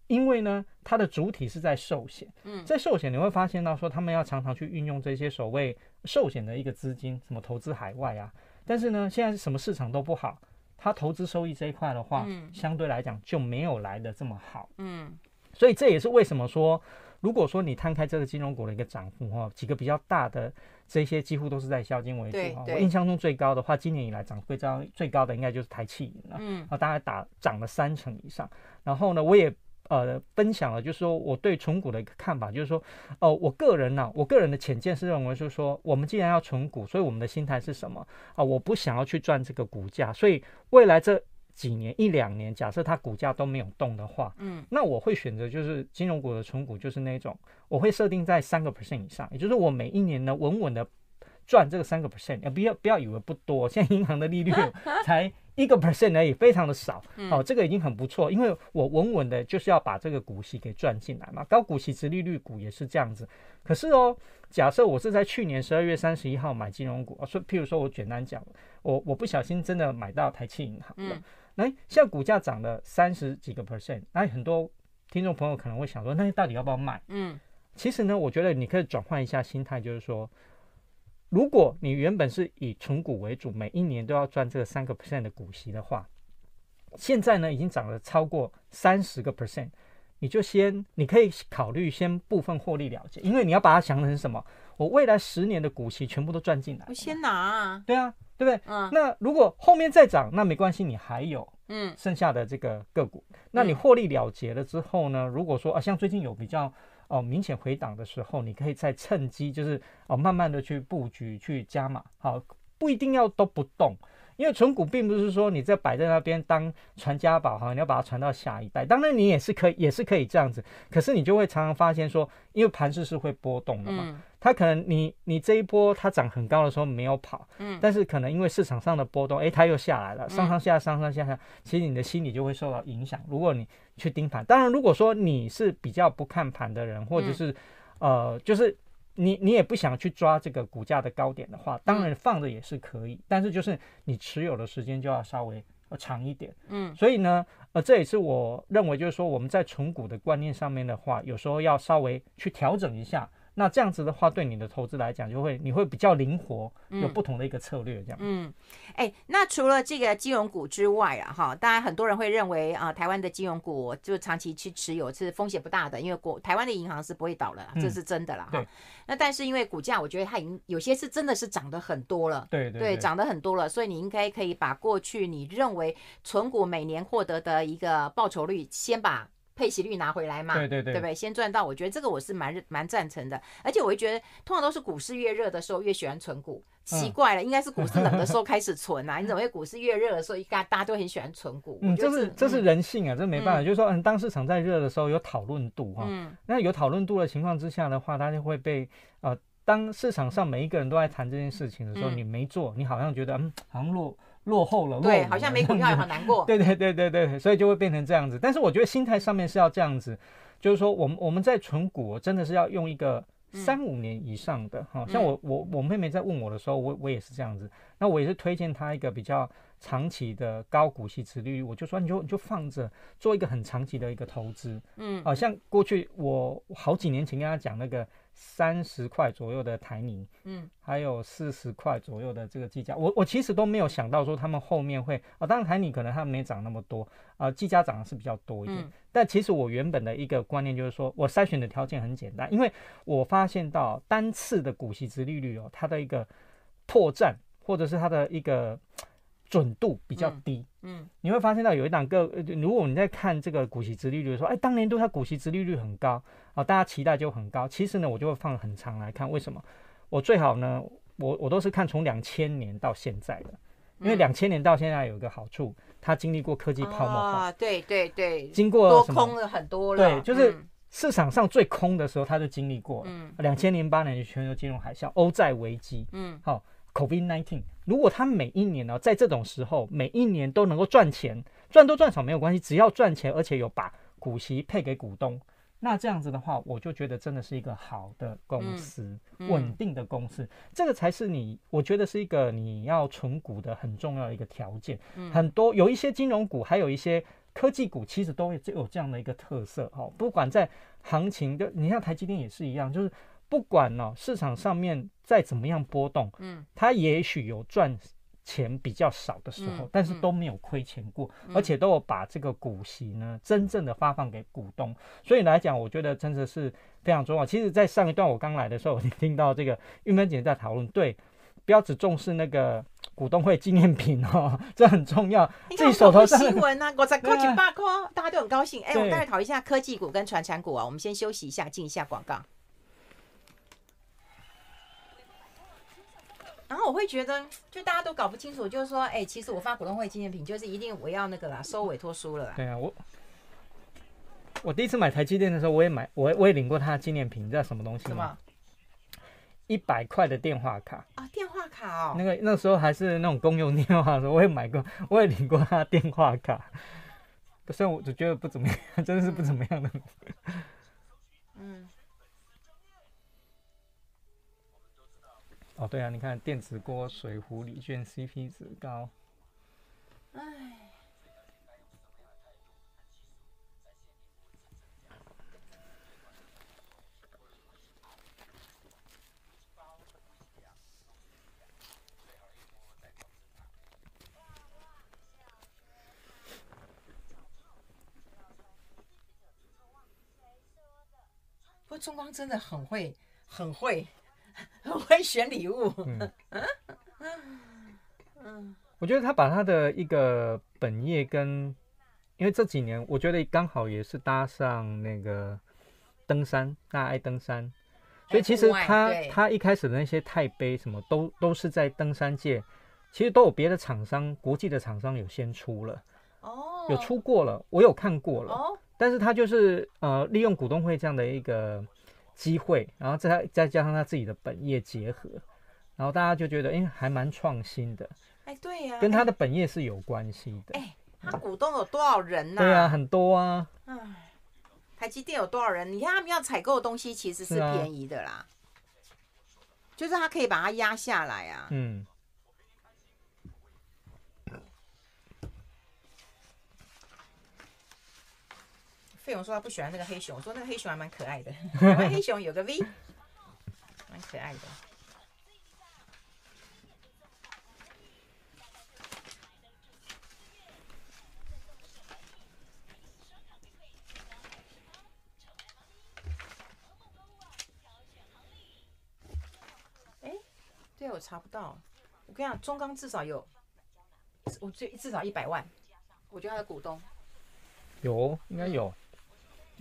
因为呢，它的主体是在寿险，嗯，在寿险你会发现到说，他们要常常去运用这些所谓寿险的一个资金，什么投资海外啊。但是呢，现在是什么市场都不好，它投资收益这一块的话，嗯，相对来讲就没有来的这么好，嗯。所以这也是为什么说，如果说你摊开这个金融股的一个涨幅哈，几个比较大的这些几乎都是在销金为主哈。我印象中最高的话，今年以来涨幅最高最高的应该就是台企银了，嗯，啊，大概打涨了三成以上。然后呢，我也。呃，分享了，就是说我对存股的一个看法，就是说，哦、呃，我个人呢、啊，我个人的浅见是认为，就是说，我们既然要存股，所以我们的心态是什么啊、呃？我不想要去赚这个股价，所以未来这几年一两年，假设它股价都没有动的话，嗯，那我会选择就是金融股的存股，就是那种我会设定在三个 percent 以上，也就是我每一年呢稳稳的赚这个三个 percent，不要不要以为不多，现在银行的利率才。一个 percent 而已，非常的少，哦，这个已经很不错，因为我稳稳的就是要把这个股息给赚进来嘛。高股息殖利率股也是这样子。可是哦，假设我是在去年十二月三十一号买金融股，说譬如说我简单讲，我我不小心真的买到台企银行了，那现在股价涨了三十几个 percent，那很多听众朋友可能会想说，那你到底要不要卖？嗯，其实呢，我觉得你可以转换一下心态，就是说。如果你原本是以存股为主，每一年都要赚这个三个 percent 的股息的话，现在呢已经涨了超过三十个 percent，你就先你可以考虑先部分获利了结，因为你要把它想成什么？我未来十年的股息全部都赚进来，我先拿啊，对啊，对不对？嗯。那如果后面再涨，那没关系，你还有嗯剩下的这个个股，那你获利了结了之后呢？如果说啊，像最近有比较。哦，明显回档的时候，你可以再趁机，就是哦，慢慢的去布局，去加码，好，不一定要都不动，因为存股并不是说你在摆在那边当传家宝哈，你要把它传到下一代。当然你也是可以，也是可以这样子，可是你就会常常发现说，因为盘势是会波动的嘛。嗯它可能你你这一波它涨很高的时候没有跑，嗯，但是可能因为市场上的波动，哎，它又下来了，上上下上上下下，其实你的心理就会受到影响。如果你去盯盘，当然如果说你是比较不看盘的人，或者是呃，就是你你也不想去抓这个股价的高点的话，当然放着也是可以，但是就是你持有的时间就要稍微长一点，嗯，所以呢，呃，这也是我认为就是说我们在存股的观念上面的话，有时候要稍微去调整一下。那这样子的话，对你的投资来讲，就会你会比较灵活，有不同的一个策略，这样。嗯，哎、欸，那除了这个金融股之外啊，哈，当然很多人会认为啊，台湾的金融股就长期去持有是风险不大的，因为国台湾的银行是不会倒了，这是真的啦。哈、嗯。那但是因为股价，我觉得它已经有些是真的是涨得很多了，对对，对，涨得很多了，所以你应该可以把过去你认为存股每年获得的一个报酬率，先把。配息率拿回来嘛，对对对，对不对？先赚到，我觉得这个我是蛮蛮赞成的。而且我会觉得，通常都是股市越热的时候越喜欢存股，奇怪了，嗯、应该是股市冷的时候 开始存啊？你怎么会股市越热的时候，一大大家都很喜欢存股？嗯，这是这是人性啊，嗯、这没办法。嗯、就是说，嗯，当市场在热的时候有讨论度哈，嗯，那有讨论度的情况之下的话，它就会被呃，当市场上每一个人都在谈这件事情的时候，嗯、你没做，你好像觉得嗯，好像落。落后了，对，好像没股票也好难过。对对对对对，所以就会变成这样子。但是我觉得心态上面是要这样子，就是说，我们我们在存股真的是要用一个三五年以上的哈。像我我我妹妹在问我的时候，我我也是这样子。那我也是推荐她一个比较长期的高股息持利率，我就说你就你就放着做一个很长期的一个投资。嗯，好像过去我好几年前跟她讲那个。三十块左右的台泥，嗯，还有四十块左右的这个计价，我我其实都没有想到说他们后面会啊、哦，当然台泥可能他们没涨那么多啊，计价涨的是比较多一点，嗯、但其实我原本的一个观念就是说我筛选的条件很简单，因为我发现到单次的股息值利率哦，它的一个破绽或者是它的一个。准度比较低，嗯，嗯，你会发现到有一档个，如果你在看这个股息值利率，说，哎，当年度它股息值利率很高啊，大家期待就很高。其实呢，我就会放很长来看，为什么？我最好呢，我我都是看从两千年到现在的，因为两千年到现在有一个好处，它经历过科技泡沫化，啊，对对对，经过多空了很多了，对，就是市场上最空的时候，它就经历过，嗯，两千零八年的全球金融海啸、欧债危机，嗯，好。COVID-19，如果他每一年呢，在这种时候，每一年都能够赚钱，赚多赚少没有关系，只要赚钱，而且有把股息配给股东，那这样子的话，我就觉得真的是一个好的公司，嗯、稳定的公司，嗯、这个才是你，我觉得是一个你要存股的很重要的一个条件。嗯、很多有一些金融股，还有一些科技股，其实都有有这样的一个特色哈，不管在行情的，你像台积电也是一样，就是。不管呢、哦，市场上面再怎么样波动，嗯，它也许有赚钱比较少的时候，嗯、但是都没有亏钱过，嗯、而且都有把这个股息呢真正的发放给股东。所以来讲，我觉得真的是非常重要。其实，在上一段我刚来的时候，我听到这个玉芬姐在讨论，对，不要只重视那个股东会纪念品哦，这很重要。自己手头上新闻啊，我在科技八科，大家都很高兴。哎，我们待会讨论一下科技股跟传产股啊。我们先休息一下，进一下广告。然后我会觉得，就大家都搞不清楚，就是说，哎，其实我发股东会纪念品，就是一定我要那个啦，收委托书了啦。对啊，我我第一次买台积电的时候，我也买，我我也领过他的纪念品，你知道什么东西吗？什么？一百块的电话卡啊，电话卡哦。那个那时候还是那种公用电话的时候，我也买过，我也领过他的电话卡。虽然我就觉得不怎么样，真的是不怎么样的。哦，对啊，你看电子锅、水壶、礼券 CP 值高。哎。不过中光真的很会，很会。很会选礼物。嗯，我觉得他把他的一个本业跟，因为这几年我觉得刚好也是搭上那个登山，大家爱登山，所以其实他他一开始的那些钛杯什么都都是在登山界，其实都有别的厂商，国际的厂商有先出了，哦，有出过了，我有看过了，哦，但是他就是呃利用股东会这样的一个。机会，然后再再加上他自己的本业结合，然后大家就觉得，哎，还蛮创新的。哎，对呀，跟他的本业是有关系的。哎，他股东有多少人呢？对啊，很多啊。哎，台积电有多少人？你看他们要采购的东西其实是便宜的啦，就是他可以把它压下来啊。嗯。费勇说他不喜欢那个黑熊，我说那个黑熊还蛮可爱的，黑熊有个 V，蛮可爱的。哎，对，我查不到。我跟你讲，中钢至少有，我最至少一百万，我觉得他的股东有，应该有。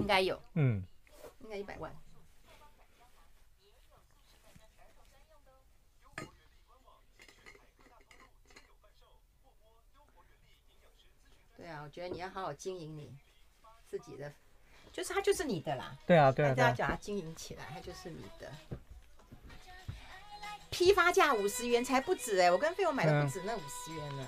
应该有，嗯，应该一百万。对啊，我觉得你要好好经营你自己的，就是它就是你的啦。对啊，对啊，大家把它经营起来，它就是你的。批发价五十元才不止哎、欸，我跟费用买的不止那五十元呢。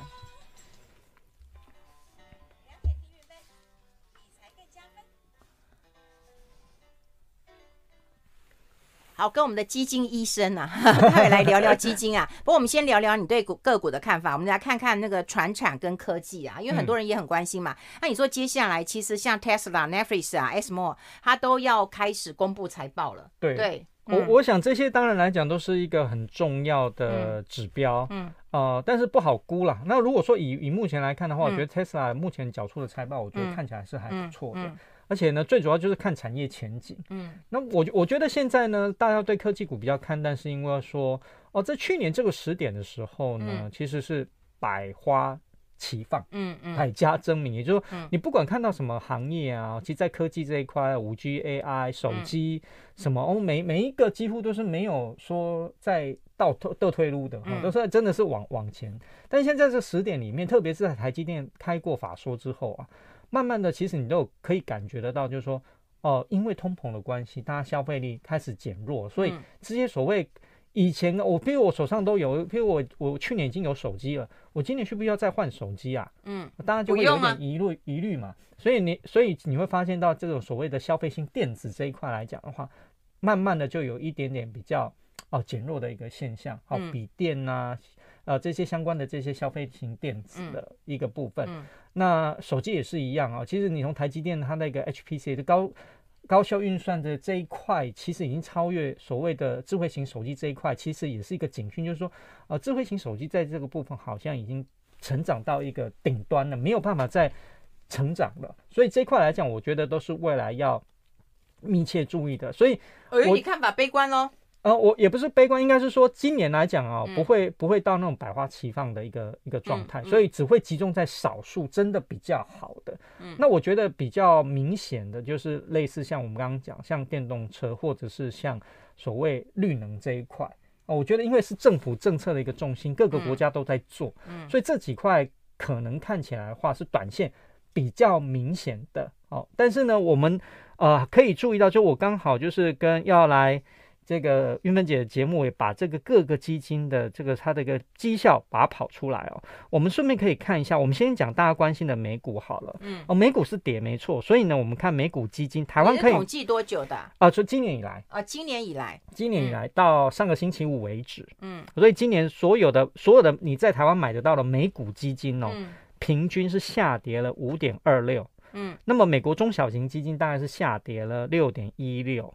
好，跟我们的基金医生啊，他也来聊聊基金啊。不过我们先聊聊你对股个股的看法。我们来看看那个船产跟科技啊，因为很多人也很关心嘛。那你说接下来其实像 Tesla、Netflix 啊、ASML，它都要开始公布财报了。对对，我我想这些当然来讲都是一个很重要的指标。嗯。呃，但是不好估啦。那如果说以以目前来看的话，我觉得 Tesla 目前缴出的财报，我觉得看起来是还不错的。而且呢，最主要就是看产业前景。嗯，那我我觉得现在呢，大家对科技股比较看淡，是因为说哦，在去年这个时点的时候呢，嗯、其实是百花齐放，嗯嗯，百家争鸣。也就是说，你不管看到什么行业啊，其实，在科技这一块，五 G、AI、手机什么哦，每每一个几乎都是没有说在倒退倒退路的，哈，都是真的是往往前。但现在这个时点里面，特别是在台积电开过法说之后啊。慢慢的，其实你都可以感觉得到，就是说，哦、呃，因为通膨的关系，大家消费力开始减弱，所以这些所谓以前我，比如我手上都有，比如我我去年已经有手机了，我今年需不需要再换手机啊？嗯，当然就会有点疑虑疑虑嘛。所以你所以你会发现到这种所谓的消费性电子这一块来讲的话，慢慢的就有一点点比较哦减弱的一个现象，好、哦，笔电啊。呃，这些相关的这些消费型电子的一个部分，那手机也是一样啊、哦。其实你从台积电它那个 HPC 的高高效运算的这一块，其实已经超越所谓的智慧型手机这一块，其实也是一个警讯，就是说，呃，智慧型手机在这个部分好像已经成长到一个顶端了，没有办法再成长了。所以这一块来讲，我觉得都是未来要密切注意的。所以，我你看法悲观喽。呃，我也不是悲观，应该是说今年来讲啊，不会不会到那种百花齐放的一个一个状态，所以只会集中在少数真的比较好的。那我觉得比较明显的就是类似像我们刚刚讲，像电动车或者是像所谓绿能这一块哦，我觉得因为是政府政策的一个重心，各个国家都在做，所以这几块可能看起来的话是短线比较明显的哦。但是呢，我们呃可以注意到，就我刚好就是跟要来。这个韵芬姐的节目也把这个各个基金的这个它的一个绩效把它跑出来哦。我们顺便可以看一下，我们先讲大家关心的美股好了。嗯。哦，美股是跌没错，所以呢，我们看美股基金，台湾可以统计多久的？啊，从今年以来。啊，今年以来。今年以来到上个星期五为止。嗯。所以今年所有的所有的你在台湾买得到的美股基金哦，平均是下跌了五点二六。嗯。那么美国中小型基金大概是下跌了六点一六。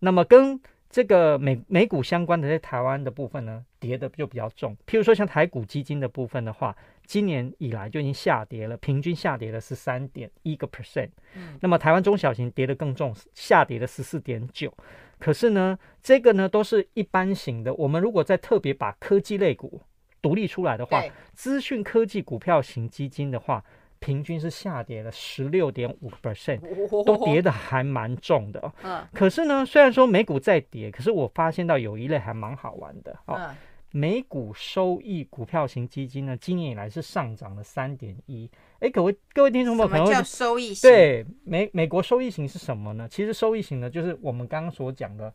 那么跟这个美美股相关的在台湾的部分呢，跌的就比较重。譬如说像台股基金的部分的话，今年以来就已经下跌了，平均下跌了十三点一个 percent。嗯，那么台湾中小型跌得更重，下跌了十四点九。可是呢，这个呢都是一般型的。我们如果再特别把科技类股独立出来的话，资讯科技股票型基金的话。平均是下跌了十六点五个 percent，都跌的还蛮重的。嗯，可是呢，虽然说美股在跌，可是我发现到有一类还蛮好玩的哦。美股收益股票型基金呢，今年以来是上涨了三点一。哎，各位各位听众朋友，什么叫收益型？对，美美国收益型是什么呢？其实收益型呢，就是我们刚刚所讲的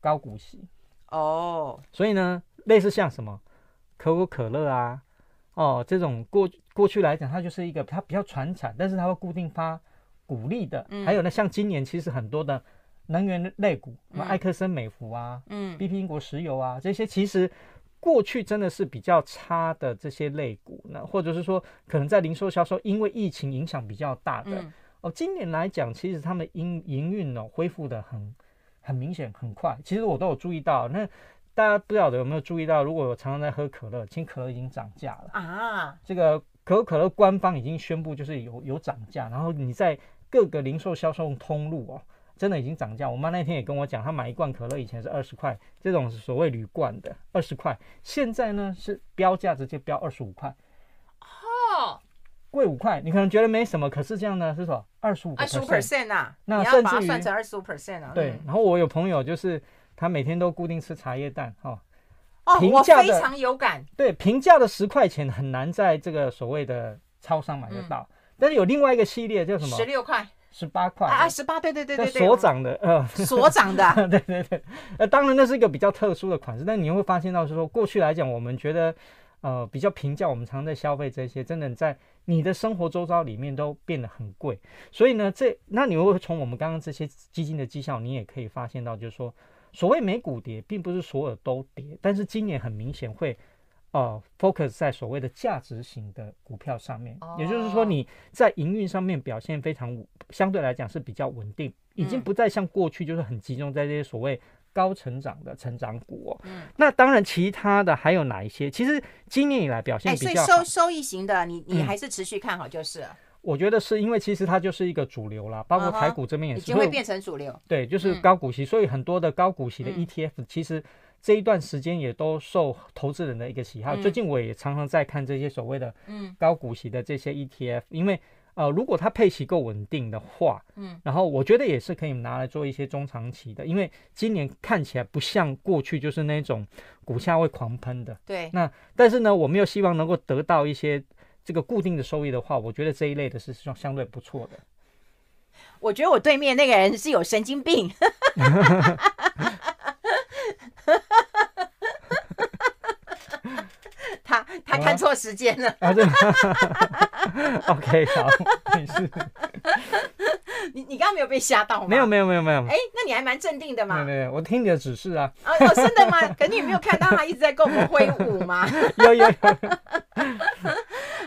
高股息哦。所以呢，类似像什么可口可乐啊。哦，这种过过去来讲，它就是一个它比较传产，但是它会固定发股利的。嗯、还有呢，像今年其实很多的能源类股，什么埃克森美孚啊，嗯，BP 英国石油啊，这些其实过去真的是比较差的这些类股那，或者是说可能在零售销售因为疫情影响比较大的。嗯、哦，今年来讲，其实他们营营运呢恢复的很很明显很快。其实我都有注意到那。大家不晓得有没有注意到，如果我常常在喝可乐，其实可乐已经涨价了啊！这个可口可乐官方已经宣布，就是有有涨价，然后你在各个零售销售通路哦，真的已经涨价。我妈那天也跟我讲，她买一罐可乐以前是二十块，这种是所谓铝罐的二十块，现在呢是标价直接标二十五块。哦，贵五块，你可能觉得没什么，可是这样呢是说二十五二十五 percent 啊，那你要把它算成二十五 percent 啊。对，然后我有朋友就是他每天都固定吃茶叶蛋哈。哦，我非常有感。对，平价的十块钱很难在这个所谓的超商买得到，但是有另外一个系列叫什么？十六块。十八块啊，十八，对对对对对，所长的，呃，所长的，对对对，呃，当然那是一个比较特殊的款式，但你会发现到是说，过去来讲，我们觉得，呃，比较平价，我们常常在消费这些，真的在你的生活周遭里面都变得很贵，所以呢，这那你会从我们刚刚这些基金的绩效，你也可以发现到，就是说，所谓美股跌，并不是所有都跌，但是今年很明显会。哦、uh，focus 在所谓的价值型的股票上面，oh. 也就是说你在营运上面表现非常相对来讲是比较稳定，已经不再像过去就是很集中在这些所谓高成长的成长股哦。嗯，那当然其他的还有哪一些？其实今年以来表现比较所以收收益型的，你你还是持续看好就是、嗯。我觉得是因为其实它就是一个主流啦，包括台股这边也是、uh -huh, 已经会变成主流。对，就是高股息、嗯，所以很多的高股息的 ETF 其实。这一段时间也都受投资人的一个喜好。最近我也常常在看这些所谓的高股息的这些 ETF，因为呃，如果它配息够稳定的话，嗯，然后我觉得也是可以拿来做一些中长期的，因为今年看起来不像过去就是那种股价会狂喷的。对。那但是呢，我们又希望能够得到一些这个固定的收益的话，我觉得这一类的是相相对不错的。我觉得我对面那个人是有神经病。他他看错时间了。OK，好，没事。你你刚刚没有被吓到吗？没有没有没有没有。哎，那你还蛮镇定的嘛。没有，我听你的指示啊。哦，哦，真的吗？可是你有没有看到他一直在跟我们挥舞吗？有有有。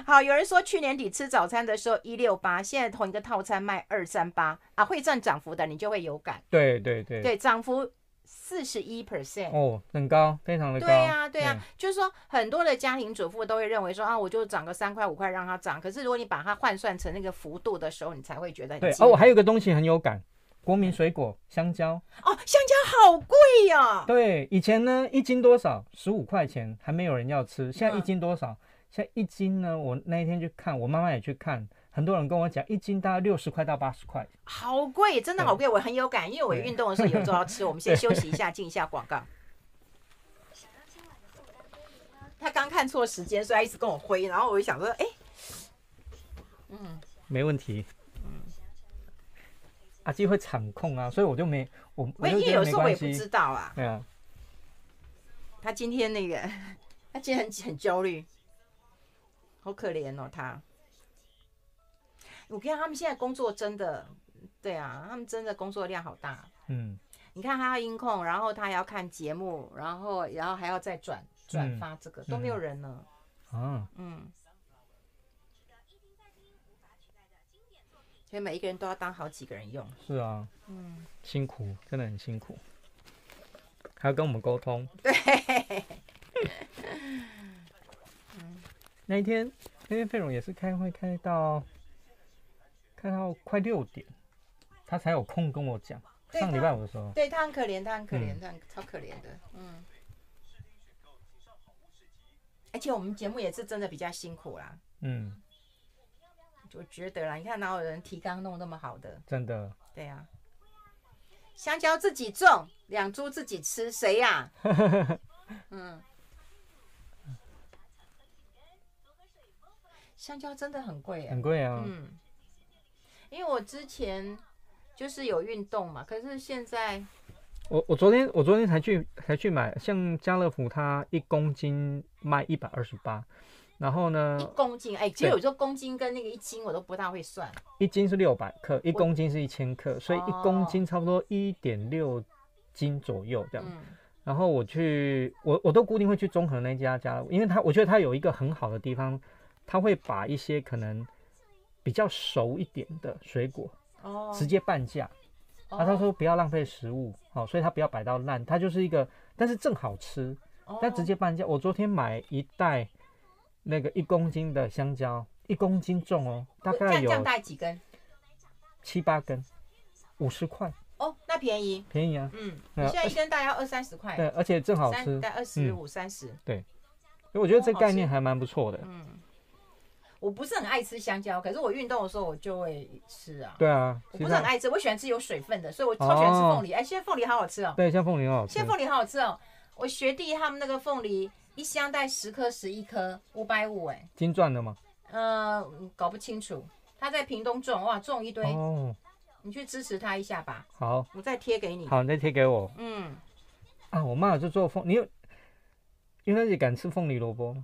好，有人说去年底吃早餐的时候一六八，现在同一个套餐卖二三八啊，会赚涨幅的你就会有感。对对对。对，涨幅。四十一 percent 哦，很高，非常的高。对呀、啊，对呀、啊，就是说很多的家庭主妇都会认为说啊，我就涨个三块五块让它涨。可是如果你把它换算成那个幅度的时候，你才会觉得很对。哦，我还有个东西很有感，国民水果香蕉。哦，香蕉好贵呀、啊。对，以前呢一斤多少？十五块钱，还没有人要吃。现在一斤多少？嗯、现在一斤呢？我那一天去看，我妈妈也去看。很多人跟我讲，一斤大概六十块到八十块，好贵，真的好贵。我很有感，因为我运动的时候有时候要吃。我们先休息一下，进一下广告。他刚看错时间，所以他一直跟我挥，然后我就想说，哎、欸，嗯，没问题。嗯，阿基会场控啊，所以我就没我，我因为有时候我也不知道啊。对啊，他今天那个，他今天很很焦虑，好可怜哦，他。我看他们现在工作真的，对啊，他们真的工作量好大。嗯，你看他要音控，然后他还要看节目，然后然后还要再转转发这个、嗯、都没有人呢。啊，嗯，所以每一个人都要当好几个人用。是啊，嗯，辛苦，真的很辛苦，还要跟我们沟通。对。嗯，那一天那天费荣也是开会开到。开到快六点，他才有空跟我讲。上礼拜五的时候，对他很可怜，他很可怜，嗯，他超可怜的。嗯。而且我们节目也是真的比较辛苦啦。嗯。我觉得啦，你看哪有人提纲弄那么好的？真的。对呀，啊。香蕉自己种，两株自己吃，谁呀？嗯。香蕉真的很贵，很贵啊。嗯。因为我之前就是有运动嘛，可是现在我我昨天我昨天才去才去买，像家乐福它一公斤卖一百二十八，然后呢一公斤哎，其实有时候公斤跟那个一斤我都不大会算，一斤是六百克，一公斤是一千克，所以一公斤差不多一点六斤左右这样。嗯、然后我去我我都固定会去中和那家家因为他我觉得他有一个很好的地方，他会把一些可能。比较熟一点的水果，哦，直接半价。啊，他说不要浪费食物，好，所以他不要摆到烂，他就是一个，但是正好吃，但直接半价。我昨天买一袋那个一公斤的香蕉，一公斤重哦，大概有几根？七八根，五十块。哦，那便宜，便宜啊。嗯，你现在一根大概要二三十块。对，而且正好吃，大概二十五三十。对，所以我觉得这概念还蛮不错的。嗯。我不是很爱吃香蕉，可是我运动的时候我就会吃啊。对啊，我不是很爱吃，我喜欢吃有水分的，所以我超喜欢吃凤梨。哎、哦，现在凤梨好好吃哦。对，现在凤梨好好吃。现在凤梨好好吃哦。我学弟他们那个凤梨一箱带十颗、十一颗，五百五哎。金钻的吗？呃，搞不清楚。他在屏东种，哇，种一堆。哦。你去支持他一下吧。好。我再贴给你。好，你再贴给我。嗯。啊，我妈有就做凤，你有？因为你敢吃凤梨萝卜吗？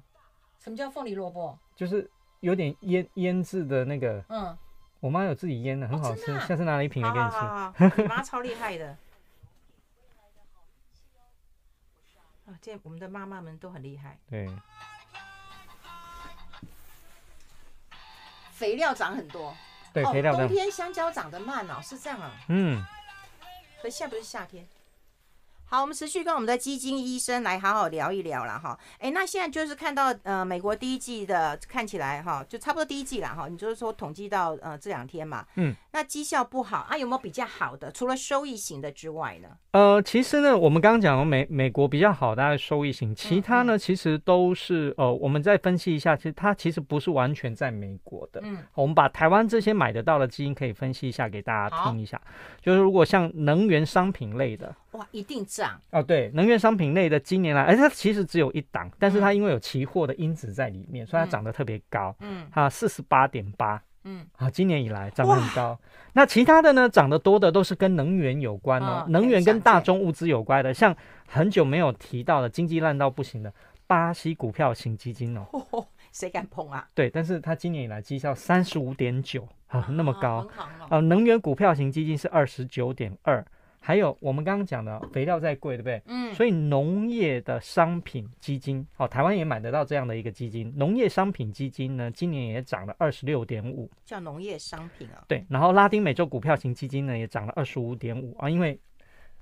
什么叫凤梨萝卜？就是有点腌腌制的那个。嗯。我妈有自己腌的，很好吃。哦啊、下次拿了一瓶来给你吃。好好好好 你妈超厉害的。啊，这我们的妈妈们都很厉害。对。肥料长很多。对，肥料、哦。冬天香蕉长得慢哦，是这样啊。嗯。可现在不是夏天。好，我们持续跟我们的基金医生来好好聊一聊了哈。哎，那现在就是看到呃，美国第一季的看起来哈，就差不多第一季了哈。你就是说统计到呃这两天嘛，嗯，那绩效不好啊，有没有比较好的？除了收益型的之外呢？呃，其实呢，我们刚刚讲的美美国比较好，大概收益型，其他呢，嗯嗯其实都是呃，我们再分析一下，其实它其实不是完全在美国的。嗯，我们把台湾这些买得到的基金可以分析一下给大家听一下，就是如果像能源商品类的。哇，一定涨哦！对，能源商品类的今年来，而且它其实只有一档，但是它因为有期货的因子在里面，嗯、所以它涨得特别高。嗯，它四十八点八。嗯，啊，今年以来涨得很高。那其他的呢，涨得多的都是跟能源有关哦，哦能源跟大宗物资有关的，像很久没有提到的经济烂到不行的巴西股票型基金哦。谁敢碰啊？对，但是它今年以来绩效三十五点九啊，那么高。啊、哦呃，能源股票型基金是二十九点二。还有我们刚刚讲的肥料再贵，对不对？嗯，所以农业的商品基金，哦，台湾也买得到这样的一个基金。农业商品基金呢，今年也涨了二十六点五，叫农业商品啊。对，然后拉丁美洲股票型基金呢，也涨了二十五点五啊，因为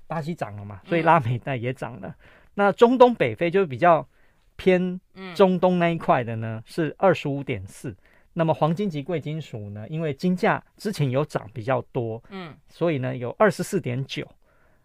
巴西涨了嘛，所以拉美代也涨了。嗯、那中东北非就是比较偏中东那一块的呢，是二十五点四。那么黄金及贵金属呢？因为金价之前有涨比较多，嗯，所以呢有二十四点九，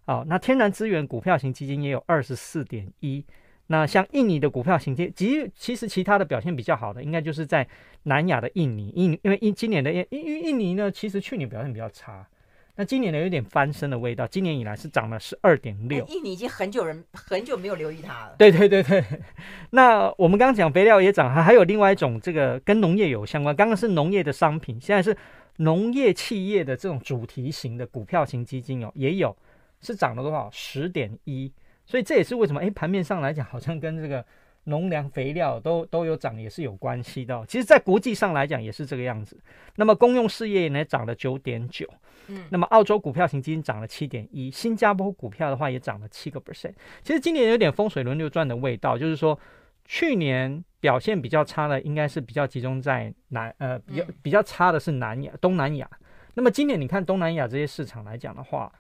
哦，那天然资源股票型基金也有二十四点一。那像印尼的股票型基金，其实其他的表现比较好的，应该就是在南亚的印尼，印因为印今年的印印印尼呢，其实去年表现比较差。那今年呢，有点翻身的味道。今年以来是涨了十二点六。印尼已经很久人很久没有留意它了。对对对对。那我们刚刚讲肥料也涨，还还有另外一种这个跟农业有相关。刚刚是农业的商品，现在是农业企业的这种主题型的股票型基金哦，也有是涨了多少？十点一。所以这也是为什么哎，盘面上来讲，好像跟这个。农粮肥料都都有涨，也是有关系的。其实，在国际上来讲，也是这个样子。那么，公用事业呢，涨了九点九。嗯，那么澳洲股票型基金涨了七点一，新加坡股票的话也涨了七个 percent。其实今年有点风水轮流转的味道，就是说，去年表现比较差的，应该是比较集中在南呃比较比较差的是南亚、东南亚。那么今年你看东南亚这些市场来讲的话，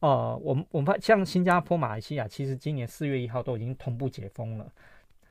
呃，我们我们像新加坡、马来西亚，其实今年四月一号都已经同步解封了。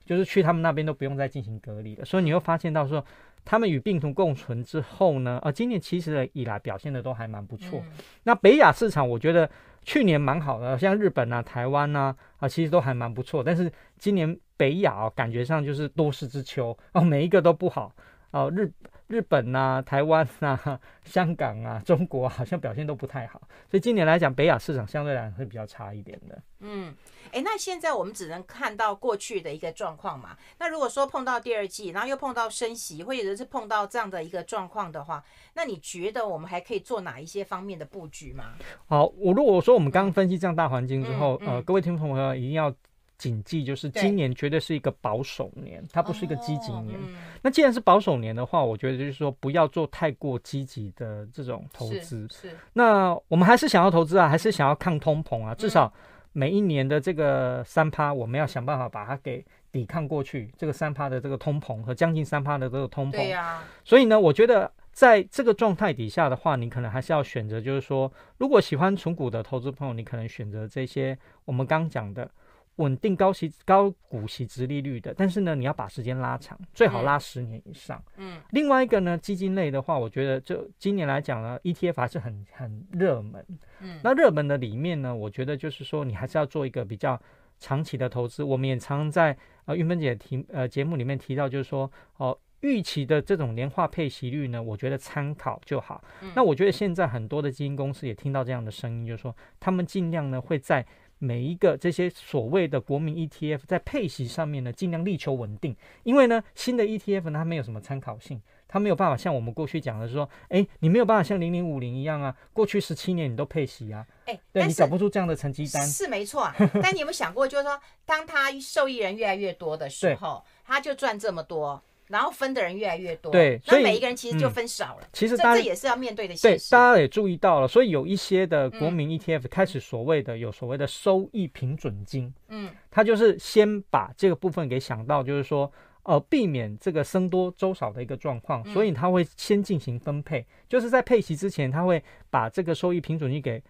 就是去他们那边都不用再进行隔离了，所以你会发现到说，他们与病毒共存之后呢，啊，今年其实以来表现的都还蛮不错。那北亚市场我觉得去年蛮好的，像日本啊、台湾呐，啊，其实都还蛮不错。但是今年北亚哦，感觉上就是多事之秋哦，每一个都不好哦，日。日本呐、啊、台湾呐、啊、香港啊、中国好像表现都不太好，所以今年来讲，北亚市场相对来讲会比较差一点的。嗯，哎，那现在我们只能看到过去的一个状况嘛。那如果说碰到第二季，然后又碰到升息，或者是碰到这样的一个状况的话，那你觉得我们还可以做哪一些方面的布局吗？好，我如果说我们刚刚分析这样大环境之后，嗯嗯、呃，各位听众朋友一定要。谨记，就是今年绝对是一个保守年，它不是一个积极年。那既然是保守年的话，我觉得就是说不要做太过积极的这种投资。是。那我们还是想要投资啊，还是想要抗通膨啊？至少每一年的这个三趴，我们要想办法把它给抵抗过去。这个三趴的这个通膨和将近三趴的这个通膨。对呀。所以呢，我觉得在这个状态底下的话，你可能还是要选择，就是说，如果喜欢存股的投资朋友，你可能选择这些我们刚讲的。稳定高息高股息殖利率的，但是呢，你要把时间拉长，最好拉十年以上。嗯，另外一个呢，基金类的话，我觉得就今年来讲呢，ETF 还是很很热门。嗯，那热门的里面呢，我觉得就是说，你还是要做一个比较长期的投资。我们也常在呃玉芬姐提呃节目里面提到，就是说哦，预期的这种年化配息率呢，我觉得参考就好。嗯、那我觉得现在很多的基金公司也听到这样的声音，就是说他们尽量呢会在每一个这些所谓的国民 ETF 在配息上面呢，尽量力求稳定，因为呢新的 ETF 呢它没有什么参考性。它没有办法像我们过去讲的说，哎，你没有办法像零零五零一样啊，过去十七年你都配息啊，哎，对你找不出这样的成绩单是没错。但你有没有想过，就是说，当他受益人越来越多的时候，他就赚这么多，然后分的人越来越多，对，所以每一个人其实就分少了。嗯、其实大家这也是要面对的现实。对，大家也注意到了，所以有一些的国民 ETF 开始所谓的有所谓的收益平准金，嗯，他就是先把这个部分给想到，就是说。呃，避免这个僧多粥少的一个状况，所以他会先进行分配，嗯、就是在配息之前，他会把这个收益平准金给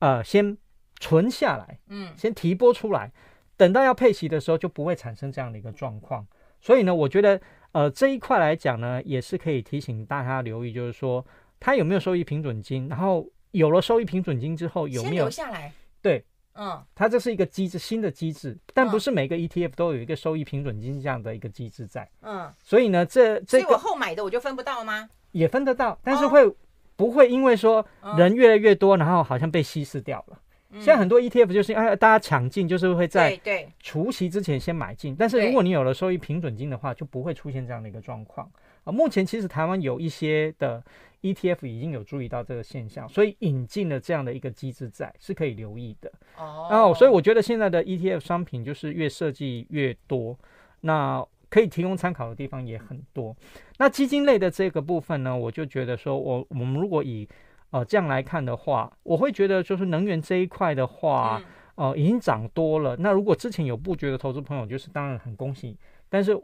呃先存下来，嗯，先提拨出来，等到要配息的时候就不会产生这样的一个状况。所以呢，我觉得呃这一块来讲呢，也是可以提醒大家留意，就是说他有没有收益平准金，然后有了收益平准金之后有没有留下来？对。嗯，它这是一个机制，新的机制，但不是每个 ETF 都有一个收益平准金这样的一个机制在。嗯，所以呢，这这个，所以我后买的我就分不到吗？也分得到，但是会不会因为说人越来越多，然后好像被稀释掉了？现在很多 ETF 就是哎，大家抢进，就是会在对除息之前先买进，但是如果你有了收益平准金的话，就不会出现这样的一个状况。啊，目前其实台湾有一些的。ETF 已经有注意到这个现象，所以引进了这样的一个机制在，是可以留意的。哦，然后所以我觉得现在的 ETF 商品就是越设计越多，那可以提供参考的地方也很多。那基金类的这个部分呢，我就觉得说我我们如果以呃这样来看的话，我会觉得就是能源这一块的话，呃已经涨多了。那如果之前有布局的投资朋友，就是当然很恭喜。但是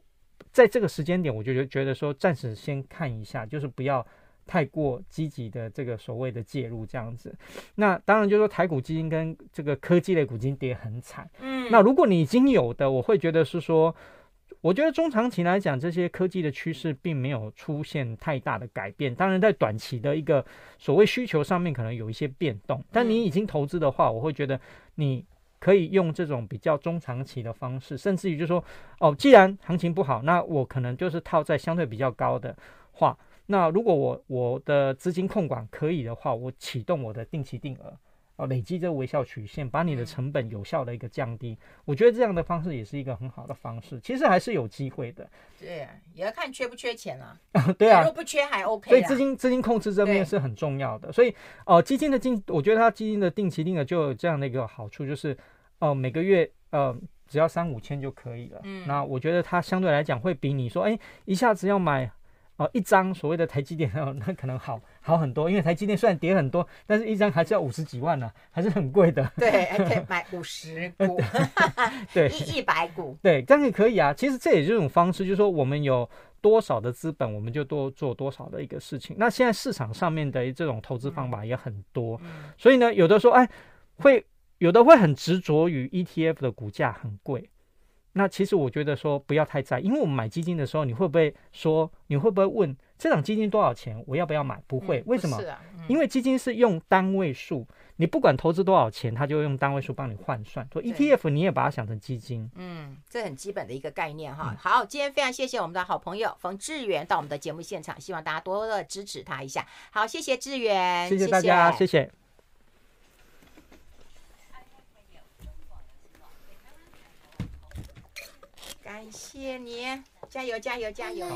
在这个时间点，我就觉觉得说暂时先看一下，就是不要。太过积极的这个所谓的介入这样子，那当然就是说台股基金跟这个科技类股基金跌很惨。嗯，那如果你已经有的，我会觉得是说，我觉得中长期来讲，这些科技的趋势并没有出现太大的改变。当然，在短期的一个所谓需求上面可能有一些变动，但你已经投资的话，我会觉得你可以用这种比较中长期的方式，甚至于就是说，哦，既然行情不好，那我可能就是套在相对比较高的话。那如果我我的资金控管可以的话，我启动我的定期定额，哦，累积这个微笑曲线，把你的成本有效的一个降低。我觉得这样的方式也是一个很好的方式，其实还是有机会的。对啊，也要看缺不缺钱啊。对啊，如果不缺还 OK。所以资金资金控制这边是很重要的。所以呃，基金的定，我觉得它基金的定期定额就有这样的一个好处，就是呃每个月呃只要三五千就可以了。嗯。那我觉得它相对来讲会比你说哎一下子要买。哦，一张所谓的台积电，哦，那可能好好很多，因为台积电虽然跌很多，但是一张还是要五十几万呢，啊，还是很贵的。对，还可以买五十 股，对，一一百股，对，这样也可以啊。其实这也是一种方式，就是说我们有多少的资本，我们就多做多少的一个事情。那现在市场上面的这种投资方法也很多，嗯，所以呢，有的说，哎，会有的会很执着于 ETF 的股价很贵。那其实我觉得说不要太在意，因为我们买基金的时候，你会不会说，你会不会问这档基金多少钱？我要不要买？不会，为什么？因为基金是用单位数，你不管投资多少钱，它就用单位数帮你换算。说 ETF 你也把它想成基金，嗯，这很基本的一个概念哈。好，今天非常谢谢我们的好朋友冯志远到我们的节目现场，希望大家多多的支持他一下。好，谢谢志远，谢谢大家，谢谢。感谢你，加油加油加油！